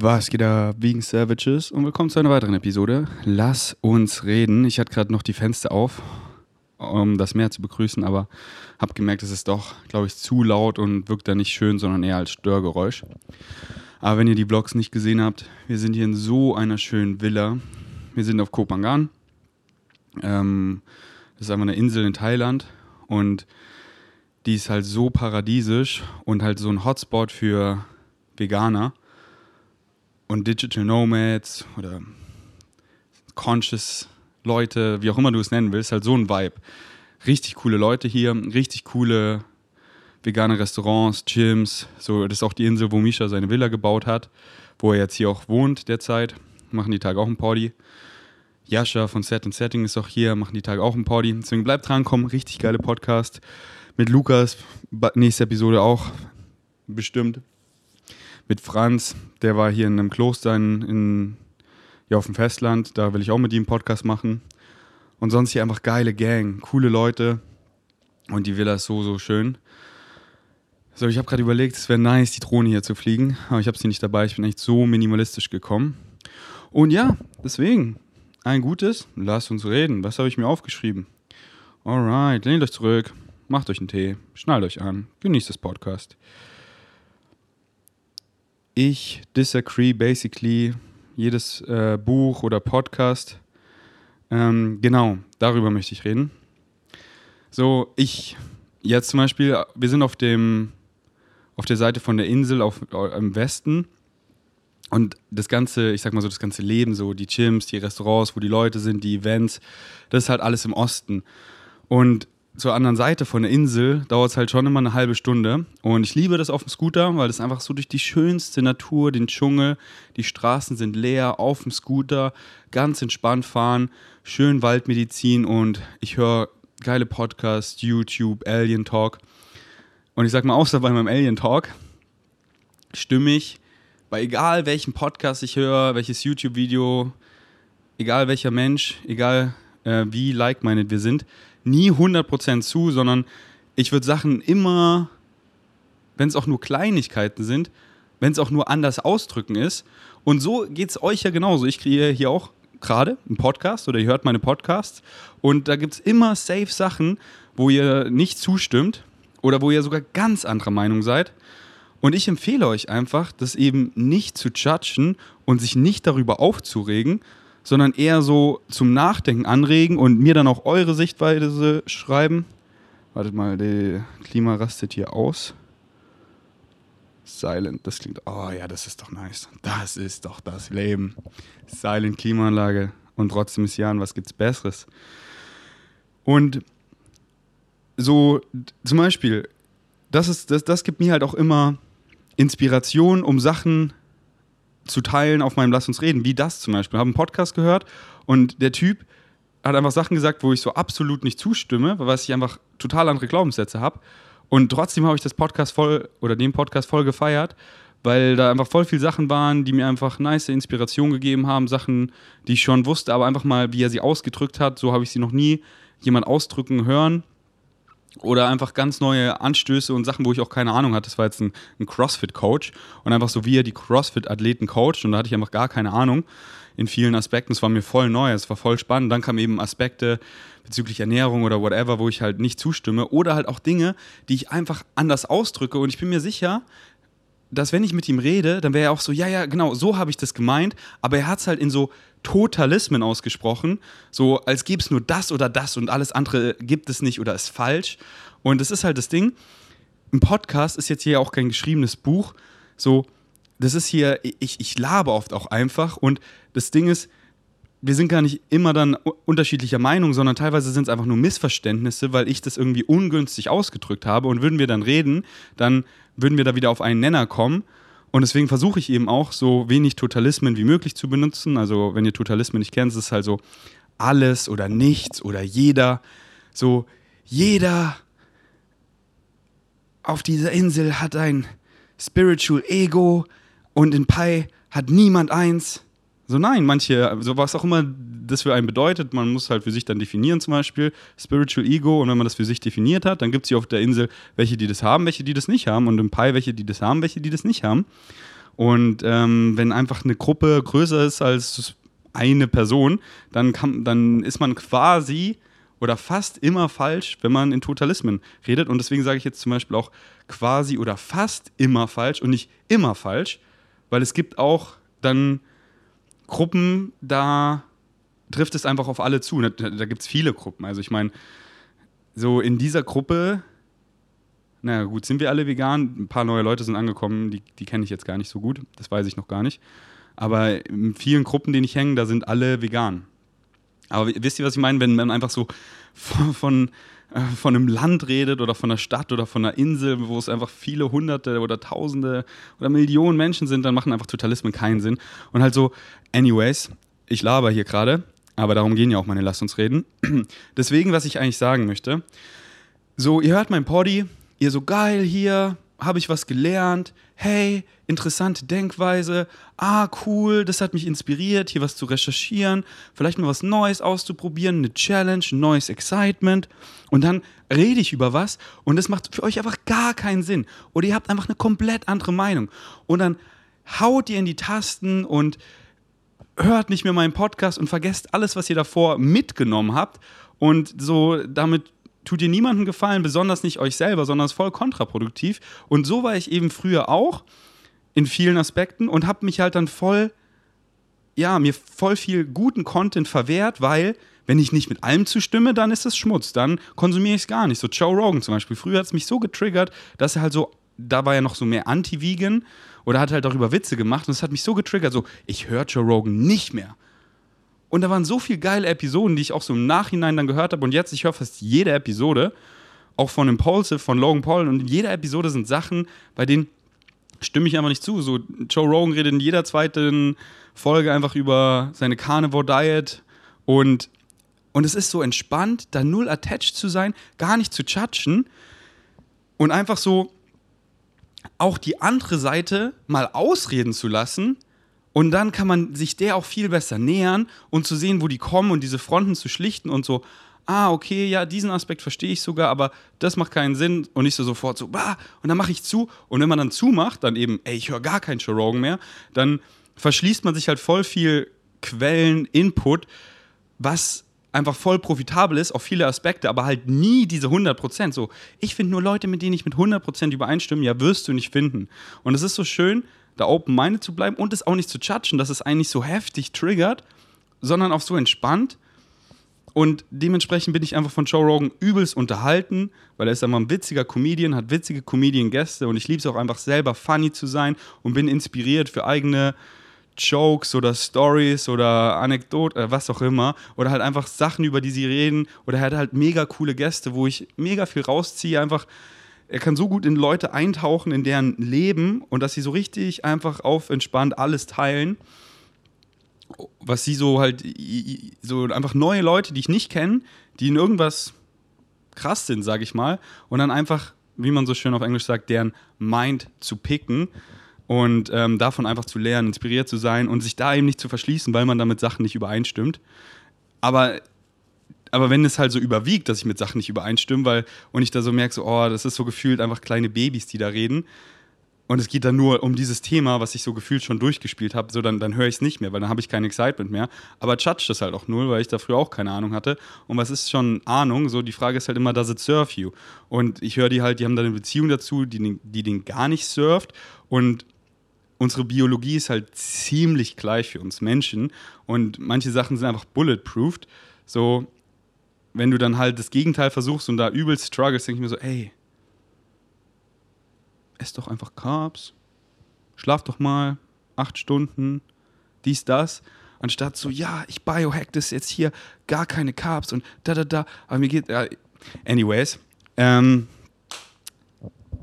Was geht da, Vegan Savages? Und willkommen zu einer weiteren Episode. Lass uns reden. Ich hatte gerade noch die Fenster auf, um das Meer zu begrüßen, aber habe gemerkt, es ist doch, glaube ich, zu laut und wirkt da nicht schön, sondern eher als Störgeräusch. Aber wenn ihr die Vlogs nicht gesehen habt, wir sind hier in so einer schönen Villa. Wir sind auf Kopangan. Ähm, das ist einfach eine Insel in Thailand und die ist halt so paradiesisch und halt so ein Hotspot für Veganer und Digital Nomads oder Conscious Leute, wie auch immer du es nennen willst, halt so ein Vibe. Richtig coole Leute hier, richtig coole vegane Restaurants, Gyms. So, das ist auch die Insel, wo Misha seine Villa gebaut hat, wo er jetzt hier auch wohnt derzeit. Machen die Tage auch ein Party. Jascha von Set und Setting ist auch hier, machen die Tage auch ein Party. Deswegen bleibt dran, kommen richtig geile Podcast. Mit Lukas, nächste Episode auch bestimmt mit Franz, der war hier in einem Kloster in, in, ja, auf dem Festland, da will ich auch mit ihm einen Podcast machen. Und sonst hier einfach geile Gang, coole Leute und die Villa ist so, so schön. So, ich habe gerade überlegt, es wäre nice, die Drohne hier zu fliegen, aber ich habe sie nicht dabei, ich bin echt so minimalistisch gekommen. Und ja, deswegen, ein gutes, lasst uns reden. Was habe ich mir aufgeschrieben? Alright, lehnt euch zurück, macht euch einen Tee, schnallt euch an, genießt das Podcast ich disagree basically jedes äh, Buch oder Podcast. Ähm, genau, darüber möchte ich reden. So, ich jetzt zum Beispiel, wir sind auf dem auf der Seite von der Insel auf, äh, im Westen und das ganze, ich sag mal so, das ganze Leben, so die Gyms, die Restaurants, wo die Leute sind, die Events, das ist halt alles im Osten. Und zur anderen Seite von der Insel dauert es halt schon immer eine halbe Stunde. Und ich liebe das auf dem Scooter, weil das einfach so durch die schönste Natur, den Dschungel, die Straßen sind leer, auf dem Scooter, ganz entspannt fahren, schön Waldmedizin und ich höre geile Podcasts, YouTube, Alien Talk. Und ich sag mal, außer bei meinem Alien Talk stimme ich bei egal welchem Podcast ich höre, welches YouTube-Video, egal welcher Mensch, egal äh, wie like-minded wir sind, nie 100% zu, sondern ich würde Sachen immer, wenn es auch nur Kleinigkeiten sind, wenn es auch nur anders ausdrücken ist. Und so geht es euch ja genauso. Ich kriege hier auch gerade einen Podcast oder ihr hört meine Podcasts und da gibt es immer safe Sachen, wo ihr nicht zustimmt oder wo ihr sogar ganz anderer Meinung seid. Und ich empfehle euch einfach, das eben nicht zu judgen und sich nicht darüber aufzuregen, sondern eher so zum Nachdenken anregen und mir dann auch eure Sichtweise schreiben. Wartet mal, der Klima rastet hier aus. Silent, das klingt, oh ja, das ist doch nice. Das ist doch das Leben. Silent Klimaanlage und trotzdem ist Jan, was gibt's Besseres? Und so, zum Beispiel, das, ist, das, das gibt mir halt auch immer Inspiration, um Sachen zu teilen auf meinem Lass uns reden, wie das zum Beispiel. Ich habe einen Podcast gehört und der Typ hat einfach Sachen gesagt, wo ich so absolut nicht zustimme, weil ich einfach total andere Glaubenssätze habe. Und trotzdem habe ich das Podcast voll oder den Podcast voll gefeiert, weil da einfach voll viele Sachen waren, die mir einfach nice Inspiration gegeben haben, Sachen, die ich schon wusste, aber einfach mal, wie er sie ausgedrückt hat, so habe ich sie noch nie jemand ausdrücken hören oder einfach ganz neue Anstöße und Sachen, wo ich auch keine Ahnung hatte. Das war jetzt ein, ein CrossFit-Coach und einfach so, wie er die CrossFit-Athleten coacht und da hatte ich einfach gar keine Ahnung in vielen Aspekten. Es war mir voll neu, es war voll spannend. Dann kamen eben Aspekte bezüglich Ernährung oder whatever, wo ich halt nicht zustimme oder halt auch Dinge, die ich einfach anders ausdrücke und ich bin mir sicher, dass wenn ich mit ihm rede, dann wäre er auch so, ja, ja, genau, so habe ich das gemeint, aber er hat es halt in so Totalismen ausgesprochen, so als gäbe es nur das oder das und alles andere gibt es nicht oder ist falsch. Und das ist halt das Ding. Ein Podcast ist jetzt hier auch kein geschriebenes Buch. So, das ist hier, ich, ich labe oft auch einfach. Und das Ding ist, wir sind gar nicht immer dann unterschiedlicher Meinung, sondern teilweise sind es einfach nur Missverständnisse, weil ich das irgendwie ungünstig ausgedrückt habe. Und würden wir dann reden, dann würden wir da wieder auf einen Nenner kommen. Und deswegen versuche ich eben auch so wenig Totalismen wie möglich zu benutzen. Also, wenn ihr Totalismen nicht kennt, ist es halt so alles oder nichts oder jeder. So, jeder auf dieser Insel hat ein Spiritual Ego und in Pi hat niemand eins. So nein, manche, so was auch immer das für einen bedeutet, man muss halt für sich dann definieren zum Beispiel, Spiritual Ego und wenn man das für sich definiert hat, dann gibt es hier auf der Insel welche, die das haben, welche, die das nicht haben und im Pi welche, die das haben, welche, die das nicht haben. Und ähm, wenn einfach eine Gruppe größer ist als eine Person, dann, kann, dann ist man quasi oder fast immer falsch, wenn man in Totalismen redet. Und deswegen sage ich jetzt zum Beispiel auch quasi oder fast immer falsch und nicht immer falsch, weil es gibt auch dann Gruppen, da trifft es einfach auf alle zu. Da, da gibt es viele Gruppen. Also ich meine, so in dieser Gruppe, na gut, sind wir alle vegan. Ein paar neue Leute sind angekommen, die, die kenne ich jetzt gar nicht so gut. Das weiß ich noch gar nicht. Aber in vielen Gruppen, denen ich hänge, da sind alle vegan. Aber wisst ihr, was ich meine? Wenn man einfach so von, von, von einem Land redet oder von einer Stadt oder von einer Insel, wo es einfach viele Hunderte oder Tausende oder Millionen Menschen sind, dann machen einfach Totalismen keinen Sinn. Und halt so, anyways, ich laber hier gerade, aber darum gehen ja auch meine Lass uns reden. Deswegen, was ich eigentlich sagen möchte, so, ihr hört mein Poddy, ihr so geil hier, habe ich was gelernt, hey, interessante Denkweise, ah, cool, das hat mich inspiriert, hier was zu recherchieren, vielleicht mal was Neues auszuprobieren, eine Challenge, ein neues Excitement. Und dann rede ich über was und das macht für euch einfach gar keinen Sinn. Oder ihr habt einfach eine komplett andere Meinung. Und dann haut ihr in die Tasten und hört nicht mehr meinen Podcast und vergesst alles, was ihr davor mitgenommen habt. Und so damit tut ihr niemandem gefallen, besonders nicht euch selber, sondern es ist voll kontraproduktiv. Und so war ich eben früher auch in vielen Aspekten und habe mich halt dann voll, ja, mir voll viel guten Content verwehrt, weil wenn ich nicht mit allem zustimme, dann ist es Schmutz, dann konsumiere ich es gar nicht. So Joe Rogan zum Beispiel. Früher hat es mich so getriggert, dass er halt so, da war er noch so mehr anti-vegan oder hat halt darüber Witze gemacht und es hat mich so getriggert, so, ich höre Joe Rogan nicht mehr. Und da waren so viele geile Episoden, die ich auch so im Nachhinein dann gehört habe. Und jetzt, ich höre fast jede Episode, auch von Impulsive, von Logan Paul. Und in jeder Episode sind Sachen, bei denen stimme ich einfach nicht zu. So, Joe Rogan redet in jeder zweiten Folge einfach über seine Carnivore Diet. Und, und es ist so entspannt, da null attached zu sein, gar nicht zu judgen. Und einfach so auch die andere Seite mal ausreden zu lassen und dann kann man sich der auch viel besser nähern und zu sehen, wo die kommen und diese Fronten zu schlichten und so, ah, okay, ja, diesen Aspekt verstehe ich sogar, aber das macht keinen Sinn und nicht so sofort so, bah, und dann mache ich zu. Und wenn man dann zumacht, dann eben, ey, ich höre gar keinen Joe mehr, dann verschließt man sich halt voll viel Quellen, Input, was einfach voll profitabel ist auf viele Aspekte, aber halt nie diese 100%. So, ich finde nur Leute, mit denen ich mit 100% übereinstimme, ja, wirst du nicht finden. Und es ist so schön, da open-minded zu bleiben und es auch nicht zu judgen, dass es eigentlich so heftig triggert, sondern auch so entspannt. Und dementsprechend bin ich einfach von Joe Rogan übelst unterhalten, weil er ist einfach ein witziger Comedian, hat witzige Comedian-Gäste und ich liebe es auch einfach selber funny zu sein und bin inspiriert für eigene Jokes oder Stories oder Anekdoten, äh, was auch immer. Oder halt einfach Sachen, über die sie reden. Oder er hat halt mega coole Gäste, wo ich mega viel rausziehe. Einfach er kann so gut in Leute eintauchen, in deren Leben und dass sie so richtig einfach auf entspannt alles teilen. Was sie so halt, so einfach neue Leute, die ich nicht kenne, die in irgendwas krass sind, sage ich mal, und dann einfach, wie man so schön auf Englisch sagt, deren Mind zu picken und ähm, davon einfach zu lernen, inspiriert zu sein und sich da eben nicht zu verschließen, weil man damit Sachen nicht übereinstimmt. Aber aber wenn es halt so überwiegt, dass ich mit Sachen nicht übereinstimme, weil und ich da so merke, so, oh, das ist so gefühlt einfach kleine Babys, die da reden. Und es geht dann nur um dieses Thema, was ich so gefühlt schon durchgespielt habe, so dann, dann höre ich es nicht mehr, weil dann habe ich kein Excitement mehr. Aber judge das halt auch null, weil ich da früher auch keine Ahnung hatte. Und was ist schon Ahnung? So, die Frage ist halt immer, does it serve you? Und ich höre die halt, die haben da eine Beziehung dazu, die, die den gar nicht surft. Und unsere Biologie ist halt ziemlich gleich für uns Menschen. Und manche Sachen sind einfach bulletproofed. So, wenn du dann halt das Gegenteil versuchst und da übelst struggles, denke ich mir so, ey, ess doch einfach Carbs, schlaf doch mal acht Stunden, dies, das, anstatt so, ja, ich biohack das jetzt hier, gar keine Carbs und da, da, da, aber mir geht, äh, anyways, ähm,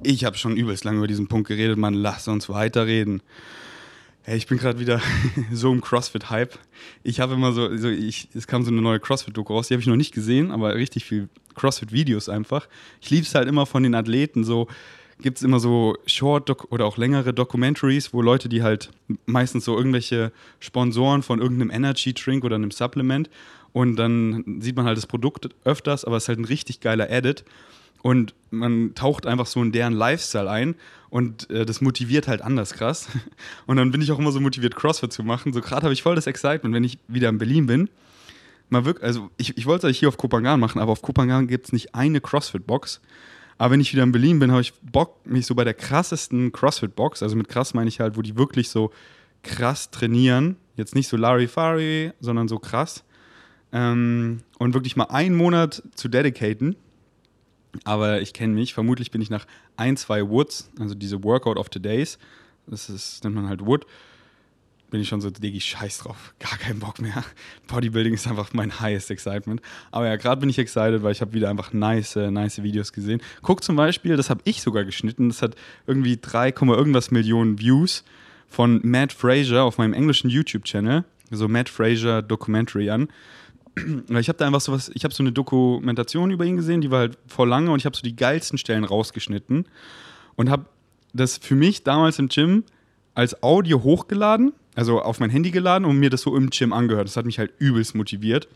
ich habe schon übelst lange über diesen Punkt geredet, man, lass uns weiterreden. Hey, ich bin gerade wieder so im CrossFit-Hype. Ich habe immer so, so ich, es kam so eine neue CrossFit-Doku raus, die habe ich noch nicht gesehen, aber richtig viel CrossFit-Videos einfach. Ich liebe es halt immer von den Athleten, so gibt es immer so Short- oder auch längere Documentaries, wo Leute, die halt meistens so irgendwelche Sponsoren von irgendeinem Energy-Drink oder einem Supplement und dann sieht man halt das Produkt öfters, aber es ist halt ein richtig geiler Edit und man taucht einfach so in deren Lifestyle ein und äh, das motiviert halt anders krass. Und dann bin ich auch immer so motiviert, CrossFit zu machen. So gerade habe ich voll das Excitement, wenn ich wieder in Berlin bin. Mal wirklich, also ich, ich wollte es eigentlich hier auf Kopangan machen, aber auf Kopangan gibt es nicht eine CrossFit-Box. Aber wenn ich wieder in Berlin bin, habe ich Bock, mich so bei der krassesten CrossFit-Box, also mit krass meine ich halt, wo die wirklich so krass trainieren, jetzt nicht so Larifari, sondern so krass, ähm, und wirklich mal einen Monat zu dedicaten. Aber ich kenne mich, vermutlich bin ich nach ein, zwei Woods, also diese Workout of the Days, das ist, nennt man halt Wood, bin ich schon so, Diggi, scheiß drauf, gar keinen Bock mehr. Bodybuilding ist einfach mein highest excitement. Aber ja, gerade bin ich excited, weil ich habe wieder einfach nice, nice Videos gesehen. Guck zum Beispiel, das habe ich sogar geschnitten, das hat irgendwie 3, irgendwas Millionen Views von Matt Fraser auf meinem englischen YouTube-Channel, so Matt Fraser Documentary an. Ich habe da einfach so was, ich habe so eine Dokumentation über ihn gesehen, die war halt voll lange und ich habe so die geilsten Stellen rausgeschnitten und habe das für mich damals im Gym als Audio hochgeladen, also auf mein Handy geladen und mir das so im Gym angehört. Das hat mich halt übelst motiviert.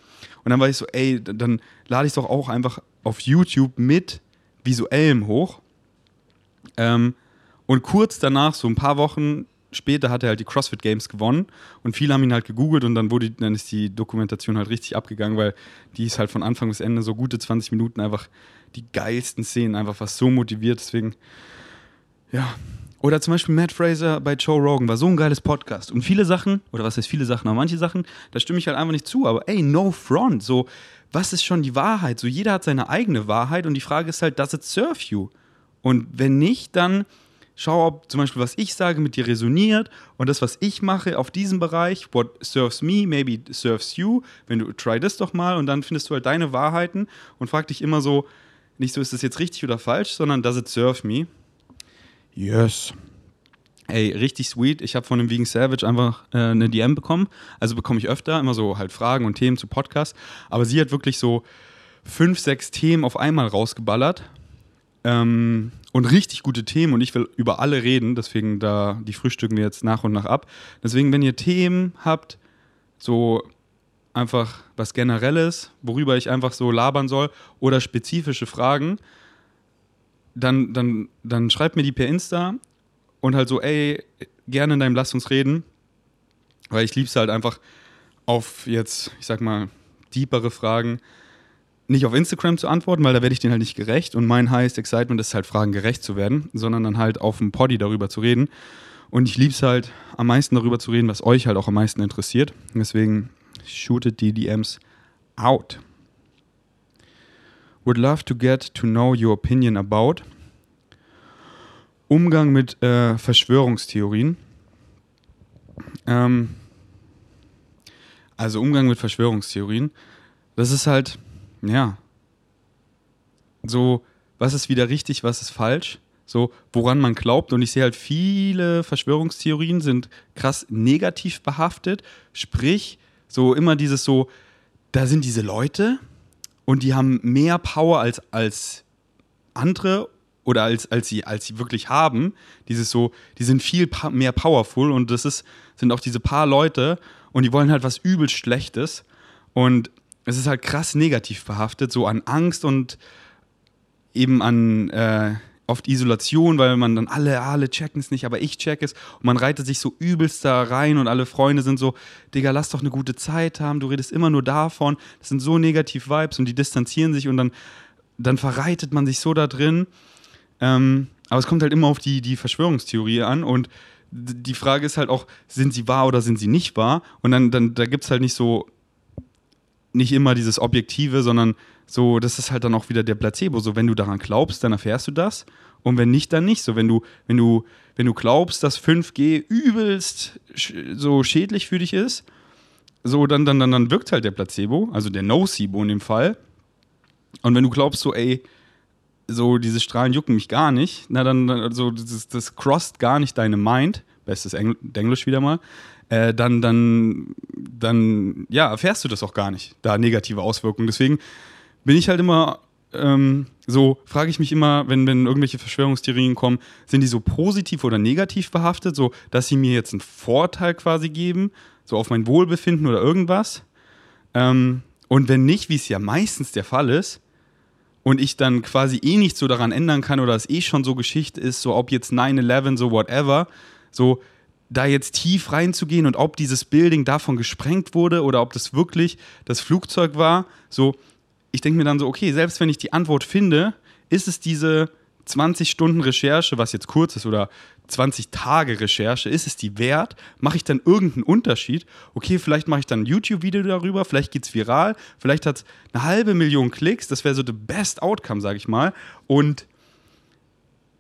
Und dann war ich so, ey, dann lade ich es doch auch einfach auf YouTube mit visuellem hoch. Ähm, und kurz danach, so ein paar Wochen später hat er halt die CrossFit Games gewonnen und viele haben ihn halt gegoogelt und dann wurde dann ist die Dokumentation halt richtig abgegangen, weil die ist halt von Anfang bis Ende so gute 20 Minuten einfach die geilsten Szenen, einfach was so motiviert, deswegen ja. Oder zum Beispiel Matt Fraser bei Joe Rogan war so ein geiles Podcast und viele Sachen, oder was heißt viele Sachen, aber manche Sachen, da stimme ich halt einfach nicht zu, aber ey, no front, so, was ist schon die Wahrheit? So, jeder hat seine eigene Wahrheit und die Frage ist halt, does it serve you? Und wenn nicht, dann Schau, ob zum Beispiel, was ich sage, mit dir resoniert und das, was ich mache auf diesem Bereich, what serves me, maybe serves you. Wenn du, try das doch mal und dann findest du halt deine Wahrheiten und frag dich immer so, nicht so, ist das jetzt richtig oder falsch, sondern does it serve me? Yes. Ey, richtig sweet. Ich habe von dem Vegan Savage einfach äh, eine DM bekommen. Also bekomme ich öfter immer so halt Fragen und Themen zu Podcasts. Aber sie hat wirklich so fünf, sechs Themen auf einmal rausgeballert. Ähm, und richtig gute Themen und ich will über alle reden, deswegen da die frühstücken wir jetzt nach und nach ab. Deswegen, wenn ihr Themen habt, so einfach was Generelles, worüber ich einfach so labern soll oder spezifische Fragen, dann, dann, dann schreibt mir die per Insta und halt so, ey, gerne in deinem Lass uns reden, weil ich lieb's halt einfach auf jetzt, ich sag mal, deepere Fragen nicht auf Instagram zu antworten, weil da werde ich denen halt nicht gerecht. Und mein highest excitement ist halt, Fragen gerecht zu werden, sondern dann halt auf dem Poddy darüber zu reden. Und ich liebe es halt, am meisten darüber zu reden, was euch halt auch am meisten interessiert. Deswegen shootet die DMs out. Would love to get to know your opinion about Umgang mit äh, Verschwörungstheorien. Ähm, also Umgang mit Verschwörungstheorien. Das ist halt, ja, so, was ist wieder richtig, was ist falsch, so, woran man glaubt. Und ich sehe halt, viele Verschwörungstheorien sind krass negativ behaftet. Sprich, so immer dieses so, da sind diese Leute und die haben mehr Power als, als andere oder als, als, sie, als sie wirklich haben. Dieses so, die sind viel mehr powerful und das ist, sind auch diese paar Leute und die wollen halt was übel Schlechtes. Und es ist halt krass negativ behaftet, so an Angst und eben an äh, oft Isolation, weil man dann alle, alle checken es nicht, aber ich check es und man reitet sich so übelst da rein und alle Freunde sind so, Digga, lass doch eine gute Zeit haben, du redest immer nur davon, das sind so negativ Vibes und die distanzieren sich und dann, dann verreitet man sich so da drin. Ähm, aber es kommt halt immer auf die, die Verschwörungstheorie an und die Frage ist halt auch, sind sie wahr oder sind sie nicht wahr? Und dann, dann da gibt es halt nicht so nicht immer dieses Objektive, sondern so, das ist halt dann auch wieder der Placebo. So, wenn du daran glaubst, dann erfährst du das. Und wenn nicht, dann nicht. So, wenn du, wenn du, wenn du glaubst, dass 5G übelst so schädlich für dich ist, so, dann, dann, dann, dann wirkt halt der Placebo, also der Nocebo in dem Fall. Und wenn du glaubst, so, ey, so diese Strahlen jucken mich gar nicht, na dann, so, das, das crossed gar nicht deine Mind, bestes Engl Englisch wieder mal, äh, dann, dann, dann, ja, erfährst du das auch gar nicht, da negative Auswirkungen. Deswegen bin ich halt immer ähm, so, frage ich mich immer, wenn, wenn irgendwelche Verschwörungstheorien kommen, sind die so positiv oder negativ behaftet, so dass sie mir jetzt einen Vorteil quasi geben, so auf mein Wohlbefinden oder irgendwas? Ähm, Und wenn nicht, wie es ja meistens der Fall ist, und ich dann quasi eh nicht so daran ändern kann oder es eh schon so Geschichte ist, so ob jetzt 9-11, so whatever, so da jetzt tief reinzugehen und ob dieses Building davon gesprengt wurde oder ob das wirklich das Flugzeug war, so ich denke mir dann so, okay, selbst wenn ich die Antwort finde, ist es diese 20 Stunden Recherche, was jetzt kurz ist, oder 20 Tage Recherche, ist es die wert? Mache ich dann irgendeinen Unterschied? Okay, vielleicht mache ich dann ein YouTube-Video darüber, vielleicht geht es viral, vielleicht hat es eine halbe Million Klicks, das wäre so the best outcome, sage ich mal. Und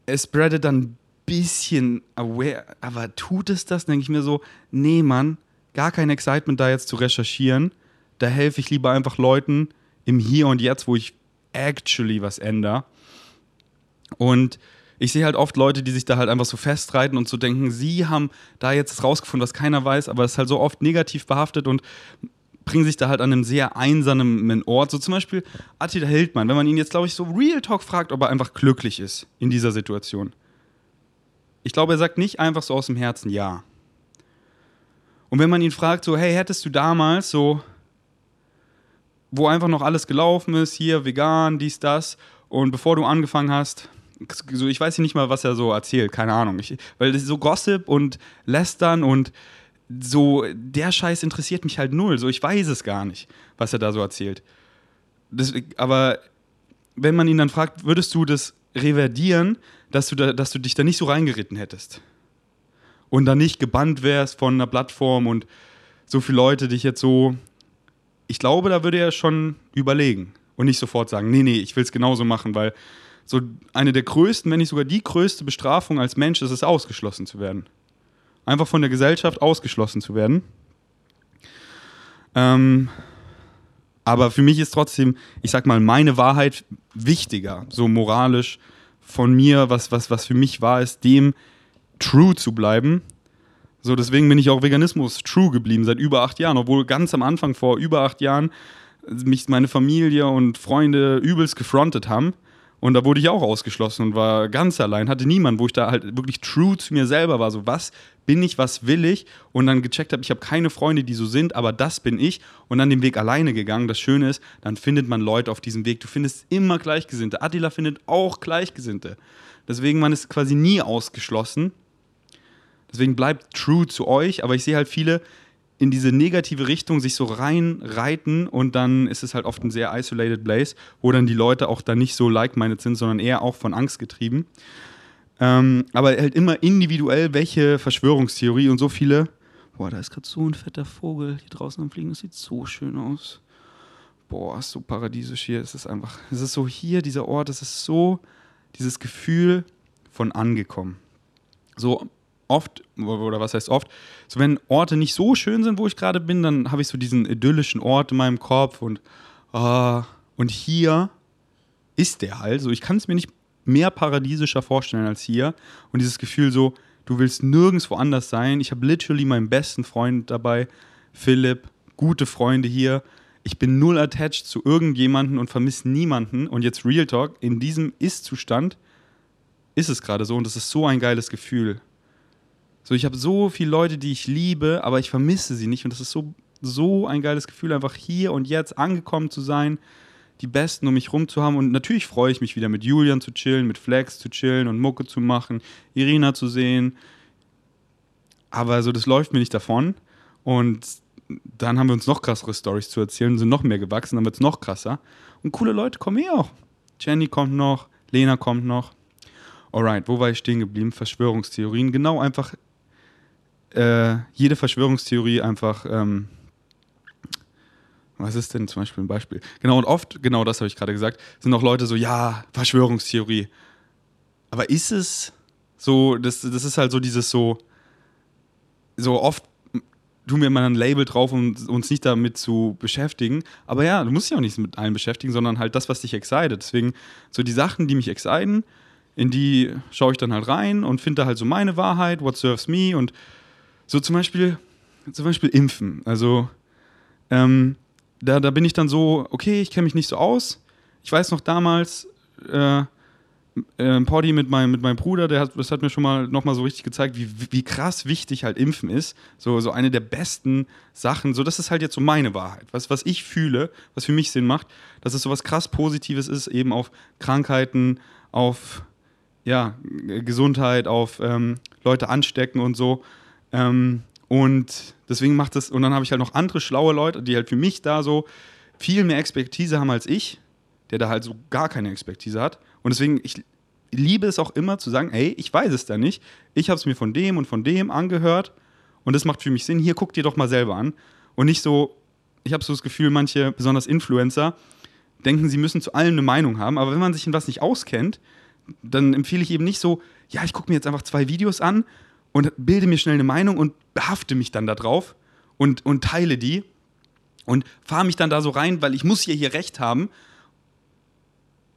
es spreadet dann bisschen aware, aber tut es das? Denke ich mir so, nee, Mann, gar kein Excitement da jetzt zu recherchieren. Da helfe ich lieber einfach Leuten im Hier und Jetzt, wo ich actually was ändere. Und ich sehe halt oft Leute, die sich da halt einfach so festreiten und so denken, sie haben da jetzt rausgefunden, was keiner weiß, aber es ist halt so oft negativ behaftet und bringen sich da halt an einem sehr einsamen Ort. So zum Beispiel Attila Hildmann, wenn man ihn jetzt, glaube ich, so Real Talk fragt, ob er einfach glücklich ist in dieser Situation. Ich glaube, er sagt nicht einfach so aus dem Herzen ja. Und wenn man ihn fragt, so, hey, hättest du damals so, wo einfach noch alles gelaufen ist, hier vegan, dies, das, und bevor du angefangen hast, so, ich weiß nicht mal, was er so erzählt, keine Ahnung. Ich, weil das ist so Gossip und Lästern und so, der Scheiß interessiert mich halt null. So, ich weiß es gar nicht, was er da so erzählt. Das, aber wenn man ihn dann fragt, würdest du das reverdieren, dass du, da, dass du dich da nicht so reingeritten hättest? Und dann nicht gebannt wärst von einer Plattform und so viele Leute dich jetzt so. Ich glaube, da würde er schon überlegen und nicht sofort sagen, nee, nee, ich will es genauso machen, weil so eine der größten, wenn nicht sogar die größte Bestrafung als Mensch ist es, ausgeschlossen zu werden. Einfach von der Gesellschaft ausgeschlossen zu werden. Ähm, aber für mich ist trotzdem, ich sag mal, meine Wahrheit wichtiger, so moralisch von mir, was, was, was für mich wahr ist, dem true zu bleiben. So, deswegen bin ich auch Veganismus true geblieben seit über acht Jahren, obwohl ganz am Anfang vor über acht Jahren mich meine Familie und Freunde übelst gefrontet haben. Und da wurde ich auch ausgeschlossen und war ganz allein, hatte niemanden, wo ich da halt wirklich true zu mir selber war. So, was bin ich, was will ich? Und dann gecheckt habe, ich habe keine Freunde, die so sind, aber das bin ich. Und dann den Weg alleine gegangen. Das Schöne ist, dann findet man Leute auf diesem Weg. Du findest immer Gleichgesinnte. Attila findet auch Gleichgesinnte. Deswegen, man ist quasi nie ausgeschlossen. Deswegen bleibt true zu euch. Aber ich sehe halt viele, in diese negative Richtung sich so reinreiten und dann ist es halt oft ein sehr isolated place, wo dann die Leute auch da nicht so like-minded sind, sondern eher auch von Angst getrieben. Ähm, aber halt immer individuell, welche Verschwörungstheorie und so viele. Boah, da ist gerade so ein fetter Vogel hier draußen am Fliegen, das sieht so schön aus. Boah, ist so paradiesisch hier. Es ist einfach, es ist so hier, dieser Ort, es ist so dieses Gefühl von angekommen. So oft, oder was heißt oft, so wenn Orte nicht so schön sind, wo ich gerade bin, dann habe ich so diesen idyllischen Ort in meinem Kopf und, uh, und hier ist der halt. So, ich kann es mir nicht mehr paradiesischer vorstellen als hier. Und dieses Gefühl so, du willst nirgends woanders sein. Ich habe literally meinen besten Freund dabei, Philipp, gute Freunde hier. Ich bin null attached zu irgendjemanden und vermisse niemanden. Und jetzt Real Talk, in diesem Ist-Zustand ist es gerade so und das ist so ein geiles Gefühl. So, ich habe so viele Leute, die ich liebe, aber ich vermisse sie nicht. Und das ist so, so ein geiles Gefühl, einfach hier und jetzt angekommen zu sein, die Besten um mich rum zu haben. Und natürlich freue ich mich wieder mit Julian zu chillen, mit Flex zu chillen und Mucke zu machen, Irina zu sehen. Aber so, das läuft mir nicht davon. Und dann haben wir uns noch krassere Stories zu erzählen, sind noch mehr gewachsen, dann wird es noch krasser. Und coole Leute kommen eh auch. Jenny kommt noch, Lena kommt noch. Alright, wo war ich stehen geblieben? Verschwörungstheorien. Genau einfach äh, jede Verschwörungstheorie einfach, ähm, was ist denn zum Beispiel ein Beispiel? Genau, und oft, genau das habe ich gerade gesagt, sind auch Leute so, ja, Verschwörungstheorie. Aber ist es so, das, das ist halt so dieses so, so oft tun wir immer ein Label drauf, um uns nicht damit zu beschäftigen. Aber ja, du musst dich auch nicht mit allem beschäftigen, sondern halt das, was dich excited. Deswegen, so die Sachen, die mich exciten, in die schaue ich dann halt rein und finde da halt so meine Wahrheit, what serves me und so zum Beispiel, zum Beispiel Impfen. Also ähm, da, da bin ich dann so, okay, ich kenne mich nicht so aus. Ich weiß noch damals, äh, äh, Poddy mit meinem, mit meinem Bruder, der hat, das hat mir schon mal nochmal so richtig gezeigt, wie, wie krass wichtig halt Impfen ist. So, so eine der besten Sachen. So, das ist halt jetzt so meine Wahrheit. Was, was ich fühle, was für mich Sinn macht, dass es so was krass Positives ist, eben auf Krankheiten, auf ja, Gesundheit, auf ähm, Leute anstecken und so. Ähm, und deswegen macht das, und dann habe ich halt noch andere schlaue Leute, die halt für mich da so viel mehr Expertise haben als ich, der da halt so gar keine Expertise hat. Und deswegen, ich liebe es auch immer zu sagen, hey, ich weiß es da nicht. Ich habe es mir von dem und von dem angehört und das macht für mich Sinn. Hier guck dir doch mal selber an. Und nicht so, ich habe so das Gefühl, manche, besonders Influencer, denken, sie müssen zu allem eine Meinung haben. Aber wenn man sich in was nicht auskennt, dann empfehle ich eben nicht so, ja, ich gucke mir jetzt einfach zwei Videos an und bilde mir schnell eine Meinung und behafte mich dann da drauf und, und teile die und fahre mich dann da so rein, weil ich muss ja hier recht haben.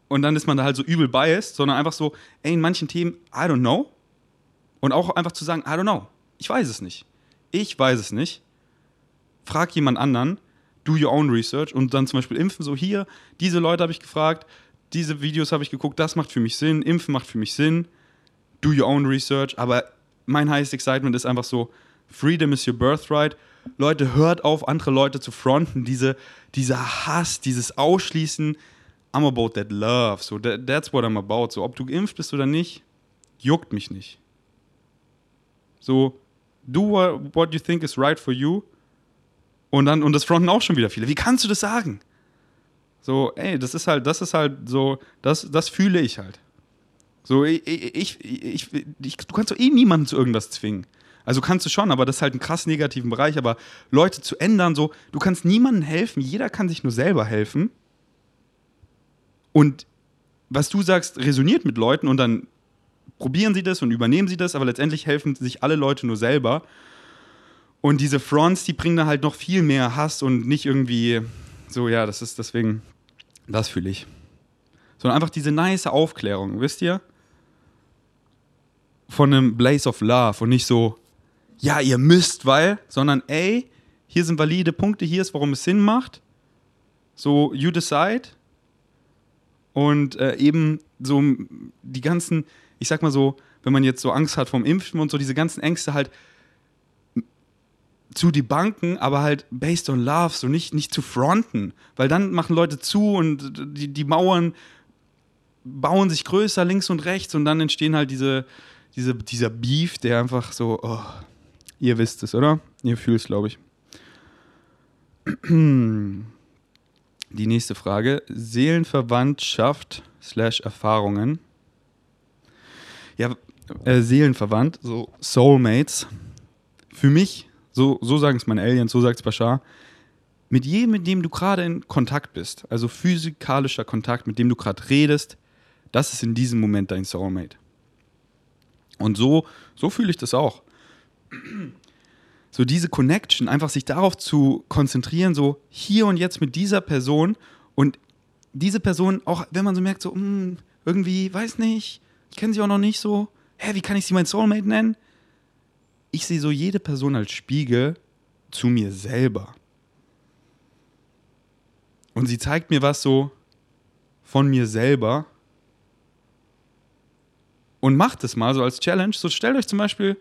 Und dann ist man da halt so übel biased, sondern einfach so, ey, in manchen Themen, I don't know. Und auch einfach zu sagen, I don't know. Ich weiß es nicht. Ich weiß es nicht. Frag jemand anderen, do your own research und dann zum Beispiel impfen, so hier, diese Leute habe ich gefragt, diese Videos habe ich geguckt, das macht für mich Sinn, impfen macht für mich Sinn, do your own research, aber mein highest excitement ist einfach so, freedom is your birthright. Leute, hört auf, andere Leute zu fronten, diese, dieser Hass, dieses Ausschließen, I'm about that love, so that, that's what I'm about, so ob du geimpft bist oder nicht, juckt mich nicht. So, do what, what you think is right for you und dann, und das fronten auch schon wieder viele. Wie kannst du das sagen? So, ey, das ist halt, das ist halt so, das, das fühle ich halt. So, ich, ich, ich, ich, du kannst doch eh niemanden zu irgendwas zwingen. Also kannst du schon, aber das ist halt ein krass negativen Bereich. Aber Leute zu ändern, so, du kannst niemandem helfen, jeder kann sich nur selber helfen. Und was du sagst, resoniert mit Leuten und dann probieren sie das und übernehmen sie das, aber letztendlich helfen sich alle Leute nur selber. Und diese Fronts, die bringen da halt noch viel mehr Hass und nicht irgendwie so, ja, das ist deswegen, das fühle ich. Sondern einfach diese nice Aufklärung, wisst ihr? Von einem Blaze of Love und nicht so, ja, ihr müsst, weil, sondern ey, hier sind valide Punkte, hier ist, warum es Sinn macht. So, you decide. Und äh, eben so die ganzen, ich sag mal so, wenn man jetzt so Angst hat vom Impfen und so, diese ganzen Ängste halt zu die Banken, aber halt based on love, so nicht, nicht zu fronten. Weil dann machen Leute zu und die, die Mauern bauen sich größer links und rechts und dann entstehen halt diese, diese, dieser Beef, der einfach so, oh, ihr wisst es, oder? Ihr fühlt es, glaube ich. Die nächste Frage. Seelenverwandtschaft slash Erfahrungen. Ja, äh, Seelenverwandt, so Soulmates. Für mich, so, so sagen es meine Aliens, so sagt es Bashar, mit jedem, mit dem du gerade in Kontakt bist, also physikalischer Kontakt, mit dem du gerade redest, das ist in diesem Moment dein Soulmate. Und so, so fühle ich das auch. So diese Connection, einfach sich darauf zu konzentrieren, so hier und jetzt mit dieser Person und diese Person, auch wenn man so merkt, so mh, hm, irgendwie, weiß nicht, ich kenne sie auch noch nicht so, hä, wie kann ich sie mein Soulmate nennen? Ich sehe so jede Person als Spiegel zu mir selber. Und sie zeigt mir was so von mir selber und macht es mal so als Challenge. So stellt euch zum Beispiel,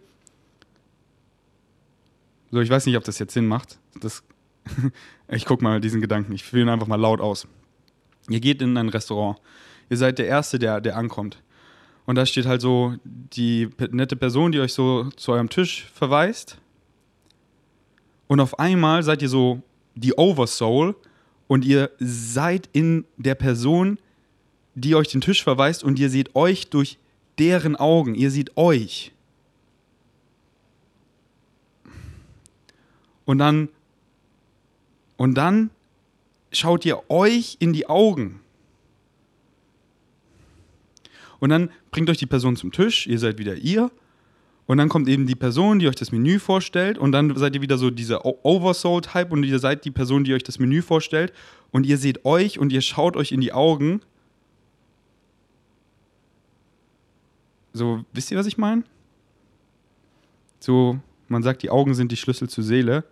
so ich weiß nicht, ob das jetzt Sinn macht. Das, ich gucke mal diesen Gedanken, ich fühle ihn einfach mal laut aus. Ihr geht in ein Restaurant. Ihr seid der Erste, der, der ankommt. Und da steht halt so die nette Person, die euch so zu eurem Tisch verweist. Und auf einmal seid ihr so die Oversoul und ihr seid in der Person, die euch den Tisch verweist und ihr seht euch durch deren Augen, ihr seht euch. Und dann, und dann schaut ihr euch in die Augen. Und dann bringt euch die Person zum Tisch, ihr seid wieder ihr. Und dann kommt eben die Person, die euch das Menü vorstellt. Und dann seid ihr wieder so dieser Oversoul-Type und ihr seid die Person, die euch das Menü vorstellt. Und ihr seht euch und ihr schaut euch in die Augen. So, wisst ihr, was ich meine? So, man sagt, die Augen sind die Schlüssel zur Seele,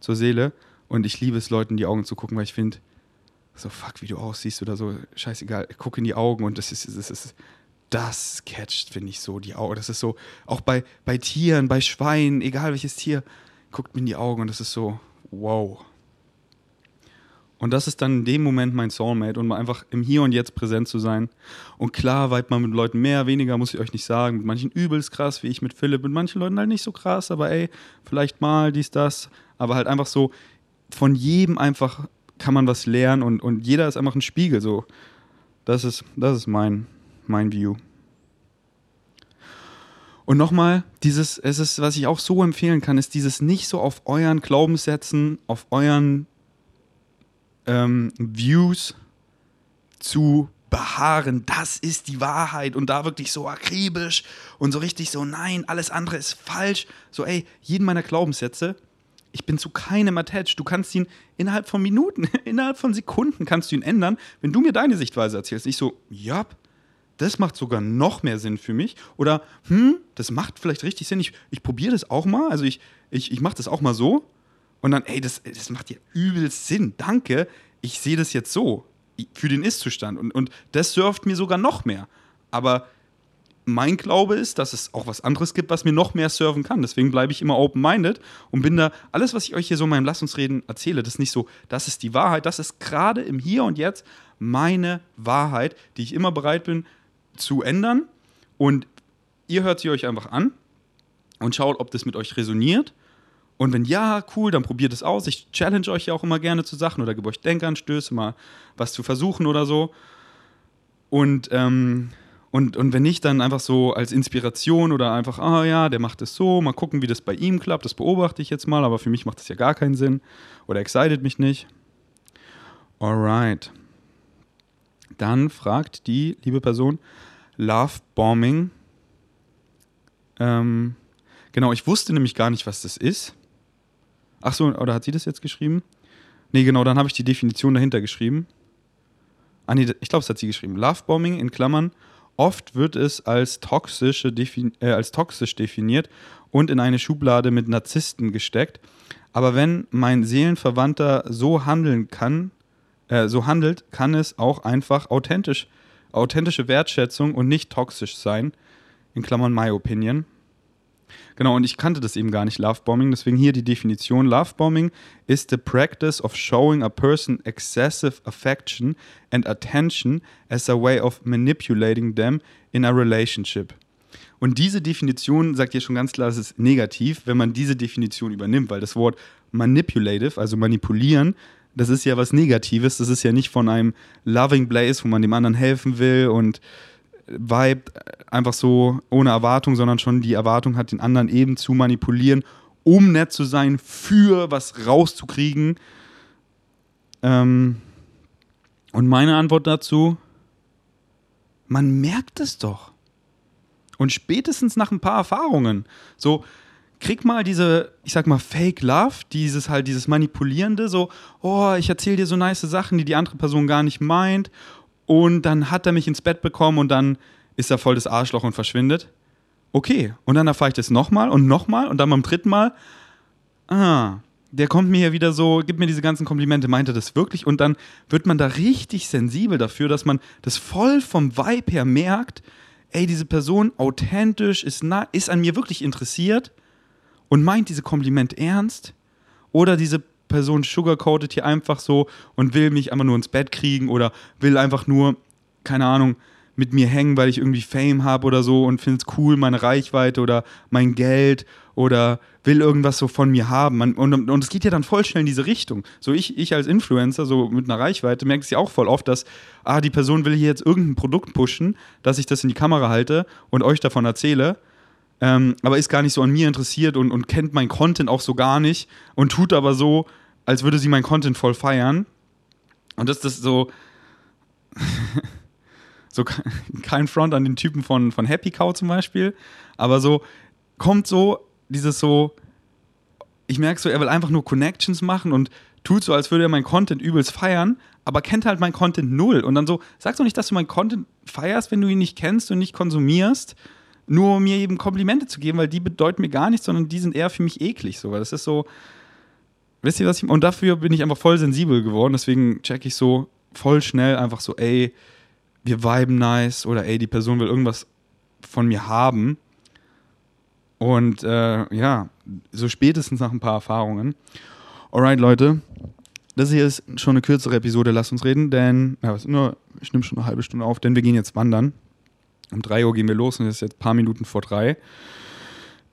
zur Seele. Und ich liebe es, Leuten die Augen zu gucken, weil ich finde, so fuck, wie du aussiehst oder so, scheißegal, guck in die Augen und das ist, das ist, das catcht, finde ich so, die Augen. Das ist so, auch bei, bei Tieren, bei Schweinen, egal welches Tier, guckt mir in die Augen und das ist so, wow. Und das ist dann in dem Moment mein Soulmate und mal einfach im Hier und Jetzt präsent zu sein. Und klar, weit man mit Leuten mehr, weniger, muss ich euch nicht sagen. Mit manchen übelst krass, wie ich mit Philipp, mit manchen Leuten halt nicht so krass, aber ey, vielleicht mal dies, das. Aber halt einfach so, von jedem einfach kann man was lernen und, und jeder ist einfach ein Spiegel. So. Das ist, das ist mein, mein View. Und nochmal, dieses, es ist, was ich auch so empfehlen kann, ist dieses nicht so auf euren Glaubenssätzen, auf euren ähm, Views zu beharren, das ist die Wahrheit und da wirklich so akribisch und so richtig so, nein, alles andere ist falsch. So, ey, jeden meiner Glaubenssätze, ich bin zu keinem attached. Du kannst ihn innerhalb von Minuten, innerhalb von Sekunden kannst du ihn ändern, wenn du mir deine Sichtweise erzählst. Ich so, ja, das macht sogar noch mehr Sinn für mich. Oder, hm, das macht vielleicht richtig Sinn. Ich, ich probiere das auch mal. Also ich, ich, ich mache das auch mal so. Und dann, ey, das, das macht ja übelst Sinn. Danke. Ich sehe das jetzt so. Für den Ist-Zustand. Und, und das surft mir sogar noch mehr. Aber mein Glaube ist, dass es auch was anderes gibt, was mir noch mehr surfen kann. Deswegen bleibe ich immer open-minded und bin da, alles, was ich euch hier so in meinem Lass uns reden erzähle, das ist nicht so, das ist die Wahrheit, das ist gerade im Hier und Jetzt meine Wahrheit, die ich immer bereit bin zu ändern. Und ihr hört sie euch einfach an und schaut, ob das mit euch resoniert. Und wenn ja, cool, dann probiert es aus. Ich challenge euch ja auch immer gerne zu Sachen oder gebe euch Denkanstöße, mal was zu versuchen oder so. Und, ähm, und, und wenn nicht, dann einfach so als Inspiration oder einfach, ah ja, der macht es so, mal gucken, wie das bei ihm klappt. Das beobachte ich jetzt mal, aber für mich macht das ja gar keinen Sinn oder excited mich nicht. Alright. Dann fragt die liebe Person Love Bombing. Ähm, genau, ich wusste nämlich gar nicht, was das ist. Ach so, oder hat sie das jetzt geschrieben? Nee, genau, dann habe ich die Definition dahinter geschrieben. Ah, nee, ich glaube, es hat sie geschrieben. Lovebombing in Klammern. Oft wird es als, toxische, äh, als toxisch definiert und in eine Schublade mit Narzissten gesteckt. Aber wenn mein Seelenverwandter so handeln kann, äh, so handelt, kann es auch einfach authentisch, authentische Wertschätzung und nicht toxisch sein. In Klammern my opinion. Genau, und ich kannte das eben gar nicht, Lovebombing. Deswegen hier die Definition. Lovebombing is the practice of showing a person excessive affection and attention as a way of manipulating them in a relationship. Und diese Definition sagt ja schon ganz klar, es ist negativ, wenn man diese Definition übernimmt, weil das Wort manipulative, also manipulieren, das ist ja was Negatives. Das ist ja nicht von einem Loving Blaze, wo man dem anderen helfen will und Vibe einfach so ohne Erwartung, sondern schon die Erwartung hat, den anderen eben zu manipulieren, um nett zu sein, für was rauszukriegen. Ähm und meine Antwort dazu, man merkt es doch. Und spätestens nach ein paar Erfahrungen, so, krieg mal diese, ich sag mal, Fake Love, dieses halt, dieses Manipulierende, so, oh, ich erzähle dir so nice Sachen, die die andere Person gar nicht meint. Und dann hat er mich ins Bett bekommen und dann ist er voll das Arschloch und verschwindet. Okay. Und dann erfahre ich das nochmal und nochmal und dann beim dritten Mal, ah, der kommt mir hier wieder so, gibt mir diese ganzen Komplimente, meint er das wirklich? Und dann wird man da richtig sensibel dafür, dass man das voll vom Vibe her merkt, ey, diese Person authentisch, ist, na, ist an mir wirklich interessiert und meint diese Kompliment ernst oder diese Person sugarcoated hier einfach so und will mich einfach nur ins Bett kriegen oder will einfach nur, keine Ahnung, mit mir hängen, weil ich irgendwie Fame habe oder so und finde es cool, meine Reichweite oder mein Geld oder will irgendwas so von mir haben. Man, und, und es geht ja dann voll schnell in diese Richtung. So ich, ich als Influencer, so mit einer Reichweite, merke es ja auch voll oft, dass, ah, die Person will hier jetzt irgendein Produkt pushen, dass ich das in die Kamera halte und euch davon erzähle ähm, aber ist gar nicht so an mir interessiert und, und kennt mein Content auch so gar nicht und tut aber so, als würde sie mein Content voll feiern. Und das ist so, so kein Front an den Typen von, von Happy Cow zum Beispiel, aber so kommt so dieses so, ich merke so, er will einfach nur Connections machen und tut so, als würde er mein Content übelst feiern, aber kennt halt mein Content null. Und dann so, sagst du nicht, dass du mein Content feierst, wenn du ihn nicht kennst und nicht konsumierst nur um mir eben Komplimente zu geben, weil die bedeuten mir gar nichts, sondern die sind eher für mich eklig. So, weil das ist so, wisst ihr was ich, und dafür bin ich einfach voll sensibel geworden, deswegen check ich so voll schnell einfach so, ey, wir viben nice oder ey, die Person will irgendwas von mir haben. Und äh, ja, so spätestens nach ein paar Erfahrungen. Alright, Leute, das hier ist schon eine kürzere Episode, lasst uns reden, denn ja, nur, ich nehme schon eine halbe Stunde auf, denn wir gehen jetzt wandern. Um 3 Uhr gehen wir los und es ist jetzt ein paar Minuten vor drei.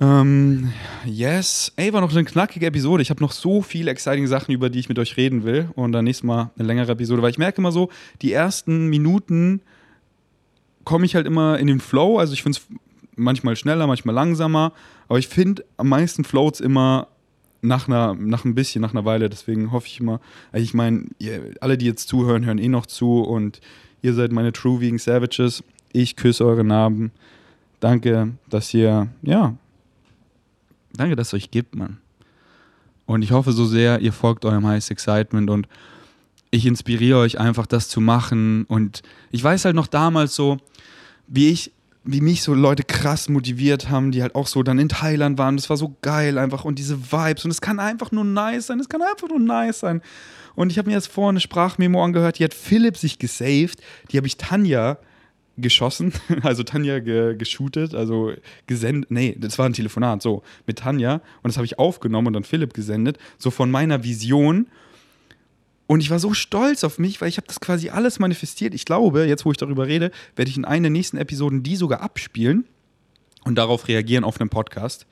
Ähm, yes. Ey, war noch eine knackige Episode. Ich habe noch so viele exciting Sachen, über die ich mit euch reden will. Und dann nächstes Mal eine längere Episode, weil ich merke immer so, die ersten Minuten komme ich halt immer in den Flow. Also ich finde es manchmal schneller, manchmal langsamer. Aber ich finde, am meisten floats immer nach, einer, nach ein bisschen, nach einer Weile. Deswegen hoffe ich immer, also ich meine, alle, die jetzt zuhören, hören eh noch zu. Und ihr seid meine True Vegan Savages. Ich küsse eure Narben. Danke, dass ihr, ja, danke, dass es euch gibt, Mann. Und ich hoffe so sehr, ihr folgt eurem Highest Excitement und ich inspiriere euch einfach, das zu machen. Und ich weiß halt noch damals so, wie ich, wie mich so Leute krass motiviert haben, die halt auch so dann in Thailand waren. Das war so geil einfach und diese Vibes. Und es kann einfach nur nice sein. Es kann einfach nur nice sein. Und ich habe mir jetzt vorhin eine Sprachmemo angehört, die hat Philipp sich gesaved. Die habe ich Tanja geschossen, also Tanja ge geshootet, also gesendet, nee, das war ein Telefonat, so, mit Tanja und das habe ich aufgenommen und dann Philipp gesendet, so von meiner Vision und ich war so stolz auf mich, weil ich habe das quasi alles manifestiert. Ich glaube, jetzt wo ich darüber rede, werde ich in einer der nächsten Episoden die sogar abspielen und darauf reagieren auf einem Podcast,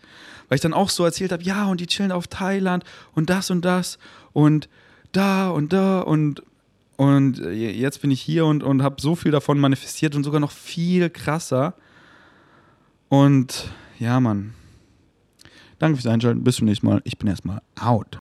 weil ich dann auch so erzählt habe, ja, und die chillen auf Thailand und das und das und da und da und und jetzt bin ich hier und, und habe so viel davon manifestiert und sogar noch viel krasser. Und ja, Mann. Danke fürs Einschalten. Bis zum nächsten Mal. Ich bin erstmal out.